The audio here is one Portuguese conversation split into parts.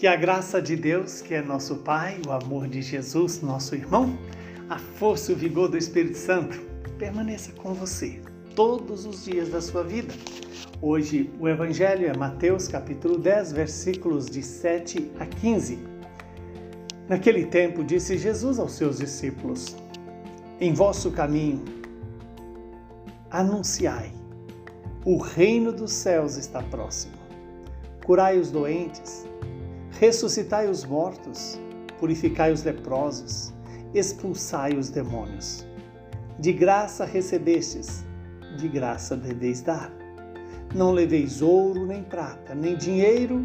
Que a graça de Deus, que é nosso Pai, o amor de Jesus, nosso irmão, a força e o vigor do Espírito Santo permaneça com você todos os dias da sua vida. Hoje o Evangelho é Mateus capítulo 10, versículos de 7 a 15. Naquele tempo disse Jesus aos seus discípulos: Em vosso caminho anunciai, o reino dos céus está próximo. Curai os doentes, ressuscitai os mortos, purificai os leprosos, expulsai os demônios. De graça recebestes, de graça deveis dar. Não leveis ouro, nem prata, nem dinheiro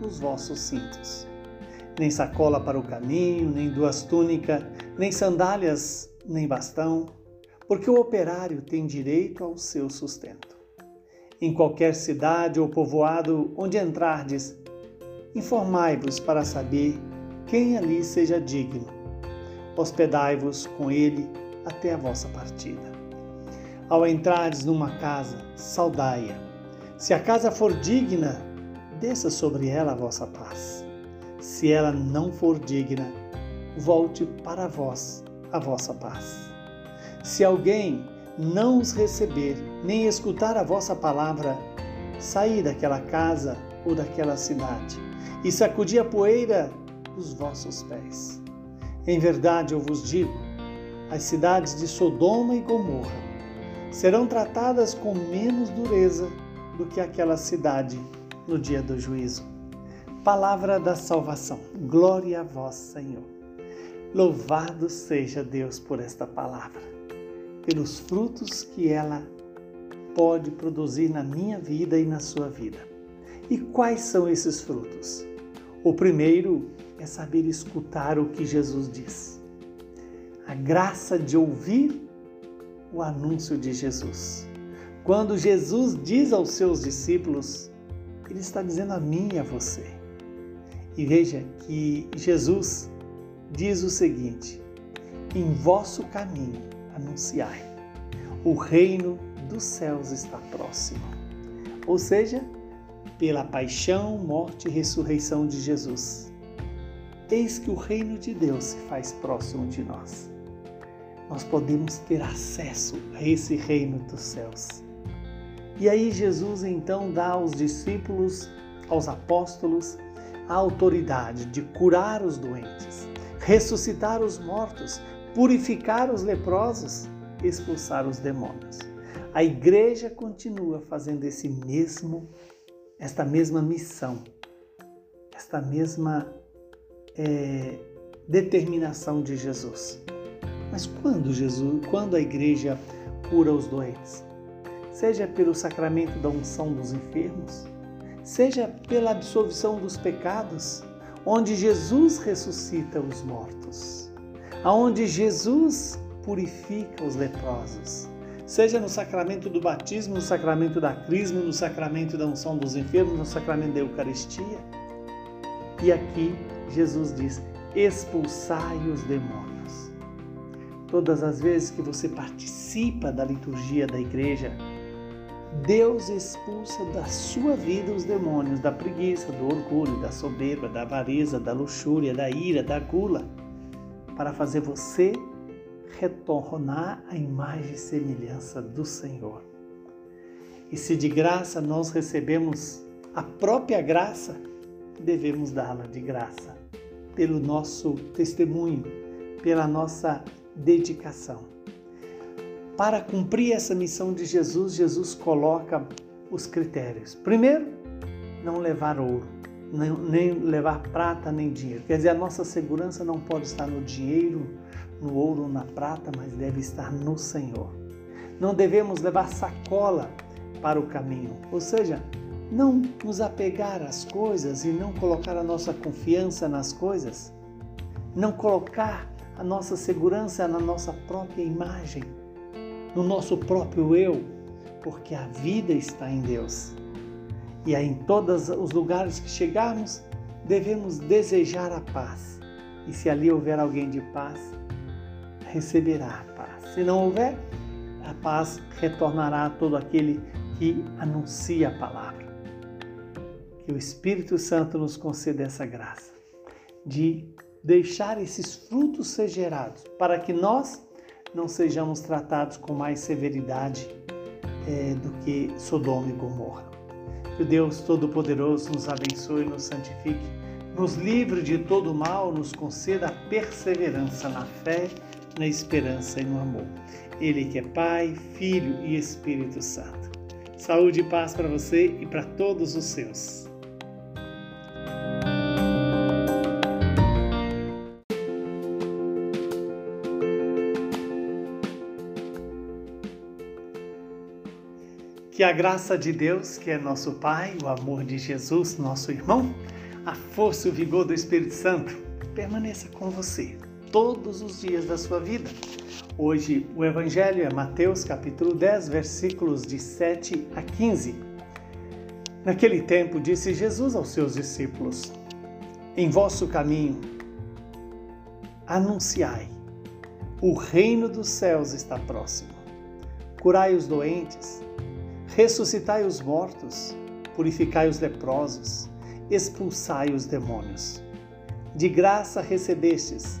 nos vossos cintos, nem sacola para o caminho, nem duas túnicas, nem sandálias, nem bastão, porque o operário tem direito ao seu sustento. Em qualquer cidade ou povoado onde entrardes, informai-vos para saber quem ali seja digno. Hospedai-vos com ele até a vossa partida. Ao entrares numa casa, saudai-a. Se a casa for digna, desça sobre ela a vossa paz. Se ela não for digna, volte para vós a vossa paz. Se alguém não os receber, nem escutar a vossa palavra, saí daquela casa ou daquela cidade e sacudi a poeira dos vossos pés. Em verdade eu vos digo: as cidades de Sodoma e Gomorra serão tratadas com menos dureza do que aquela cidade no dia do juízo. Palavra da salvação. Glória a vós, Senhor. Louvado seja Deus por esta palavra, pelos frutos que ela pode produzir na minha vida e na sua vida. E quais são esses frutos? O primeiro é saber escutar o que Jesus diz. A graça de ouvir o anúncio de Jesus. Quando Jesus diz aos seus discípulos, ele está dizendo a mim e a você. E veja que Jesus diz o seguinte: em vosso caminho anunciai, o reino dos céus está próximo. Ou seja, pela paixão, morte e ressurreição de Jesus. Eis que o reino de Deus se faz próximo de nós nós podemos ter acesso a esse reino dos céus. E aí Jesus então dá aos discípulos, aos apóstolos, a autoridade de curar os doentes, ressuscitar os mortos, purificar os leprosos, expulsar os demônios. A igreja continua fazendo esse mesmo, esta mesma missão, esta mesma é, determinação de Jesus. Mas quando Jesus, quando a igreja cura os doentes? Seja pelo sacramento da unção dos enfermos, seja pela absolvição dos pecados, onde Jesus ressuscita os mortos, aonde Jesus purifica os leprosos, seja no sacramento do batismo, no sacramento da crisma, no sacramento da unção dos enfermos, no sacramento da Eucaristia. E aqui Jesus diz: expulsai os demônios. Todas as vezes que você participa da liturgia da igreja, Deus expulsa da sua vida os demônios da preguiça, do orgulho, da soberba, da avareza, da luxúria, da ira, da gula, para fazer você retornar à imagem e semelhança do Senhor. E se de graça nós recebemos a própria graça, devemos dá-la de graça, pelo nosso testemunho, pela nossa dedicação. Para cumprir essa missão de Jesus, Jesus coloca os critérios. Primeiro, não levar ouro, nem levar prata nem dinheiro. Quer dizer, a nossa segurança não pode estar no dinheiro, no ouro ou na prata, mas deve estar no Senhor. Não devemos levar sacola para o caminho, ou seja, não nos apegar às coisas e não colocar a nossa confiança nas coisas, não colocar a nossa segurança na nossa própria imagem, no nosso próprio eu, porque a vida está em Deus. E aí, em todos os lugares que chegarmos, devemos desejar a paz. E se ali houver alguém de paz, receberá a paz. Se não houver, a paz retornará a todo aquele que anuncia a palavra. Que o Espírito Santo nos conceda essa graça de deixar esses frutos ser gerados, para que nós não sejamos tratados com mais severidade é, do que Sodoma e Gomorra. Que o Deus Todo-Poderoso nos abençoe nos santifique, nos livre de todo mal, nos conceda perseverança na fé, na esperança e no amor. Ele que é Pai, Filho e Espírito Santo. Saúde e paz para você e para todos os seus. Que a graça de Deus, que é nosso Pai, o amor de Jesus, nosso irmão, a força e o vigor do Espírito Santo permaneça com você todos os dias da sua vida. Hoje o Evangelho é Mateus capítulo 10, versículos de 7 a 15. Naquele tempo disse Jesus aos seus discípulos: Em vosso caminho anunciai, o reino dos céus está próximo. Curai os doentes, ressuscitai os mortos, purificai os leprosos, expulsai os demônios. De graça recebestes,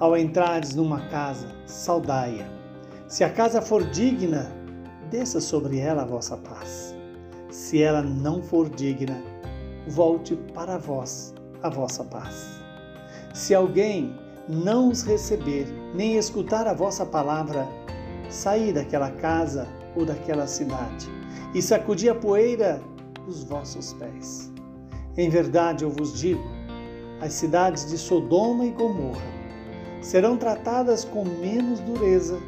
Ao entrardes numa casa, saudai-a. Se a casa for digna, desça sobre ela a vossa paz. Se ela não for digna, volte para vós a vossa paz. Se alguém não os receber, nem escutar a vossa palavra, saí daquela casa ou daquela cidade e sacudi a poeira dos vossos pés. Em verdade eu vos digo: as cidades de Sodoma e Gomorra serão tratadas com menos dureza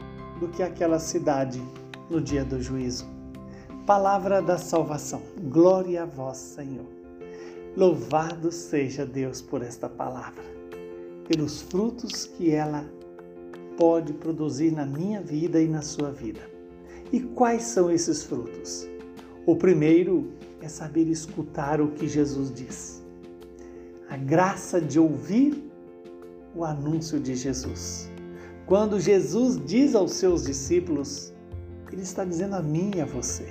do que aquela cidade no dia do juízo. Palavra da salvação. Glória a vós, Senhor. Louvado seja Deus por esta palavra, pelos frutos que ela pode produzir na minha vida e na sua vida. E quais são esses frutos? O primeiro é saber escutar o que Jesus diz. A graça de ouvir o anúncio de Jesus. Quando Jesus diz aos seus discípulos, ele está dizendo a mim e a você.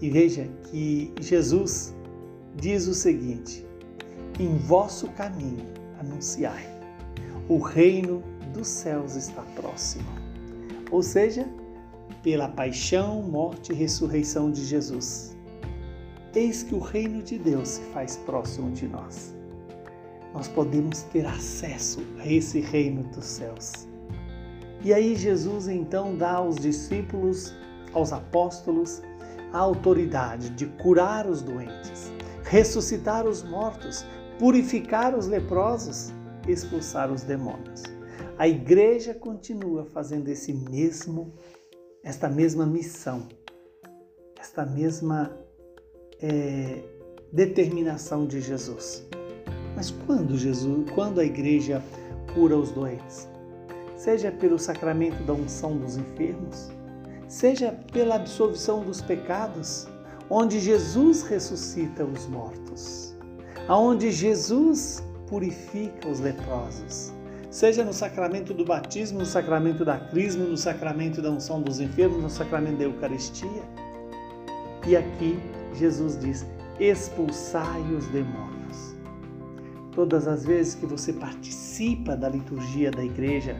E veja que Jesus diz o seguinte: em vosso caminho anunciai, o reino dos céus está próximo. Ou seja, pela paixão, morte e ressurreição de Jesus. Eis que o reino de Deus se faz próximo de nós. Nós podemos ter acesso a esse reino dos céus. E aí Jesus então dá aos discípulos, aos apóstolos, a autoridade de curar os doentes, ressuscitar os mortos, purificar os leprosos, expulsar os demônios. A igreja continua fazendo esse mesmo esta mesma missão, esta mesma é, determinação de Jesus. Mas quando Jesus, quando a igreja cura os doentes, seja pelo sacramento da unção dos enfermos, seja pela absolvição dos pecados, onde Jesus ressuscita os mortos, aonde Jesus purifica os leprosos, seja no sacramento do batismo, no sacramento da crisma, no sacramento da unção dos enfermos, no sacramento da Eucaristia. E aqui Jesus diz: expulsai os demônios. Todas as vezes que você participa da liturgia da igreja,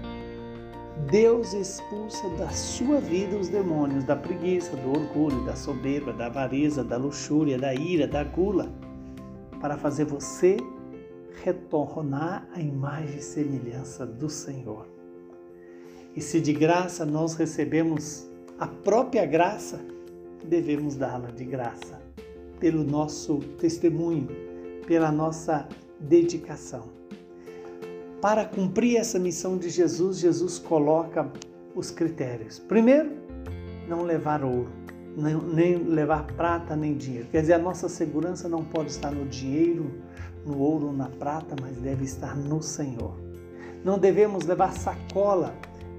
Deus expulsa da sua vida os demônios da preguiça, do orgulho, da soberba, da avareza, da luxúria, da ira, da gula, para fazer você retornar à imagem e semelhança do Senhor. E se de graça nós recebemos a própria graça, devemos dá-la de graça, pelo nosso testemunho, pela nossa dedicação. Para cumprir essa missão de Jesus, Jesus coloca os critérios. Primeiro, não levar ouro, nem levar prata nem dinheiro. Quer dizer, a nossa segurança não pode estar no dinheiro, no ouro ou na prata, mas deve estar no Senhor. Não devemos levar sacola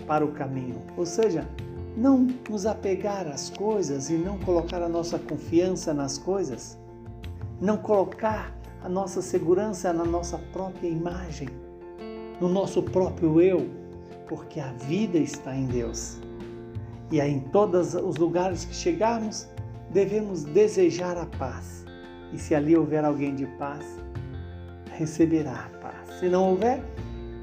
para o caminho, ou seja, não nos apegar às coisas e não colocar a nossa confiança nas coisas, não colocar a nossa segurança na nossa própria imagem, no nosso próprio eu, porque a vida está em Deus. E aí, em todos os lugares que chegarmos, devemos desejar a paz. E se ali houver alguém de paz, receberá a paz. Se não houver,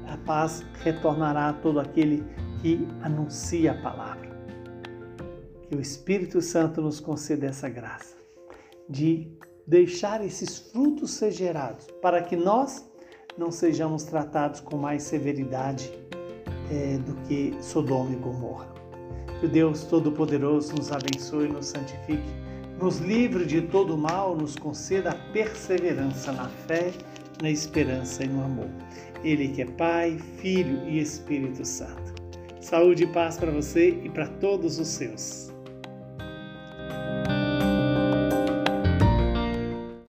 a paz retornará a todo aquele que anuncia a palavra. Que o Espírito Santo nos conceda essa graça de deixar esses frutos ser gerados, para que nós não sejamos tratados com mais severidade é, do que Sodoma e Gomorra. Que o Deus Todo-Poderoso nos abençoe nos santifique, nos livre de todo mal, nos conceda a perseverança na fé, na esperança e no amor. Ele que é Pai, Filho e Espírito Santo. Saúde e paz para você e para todos os seus.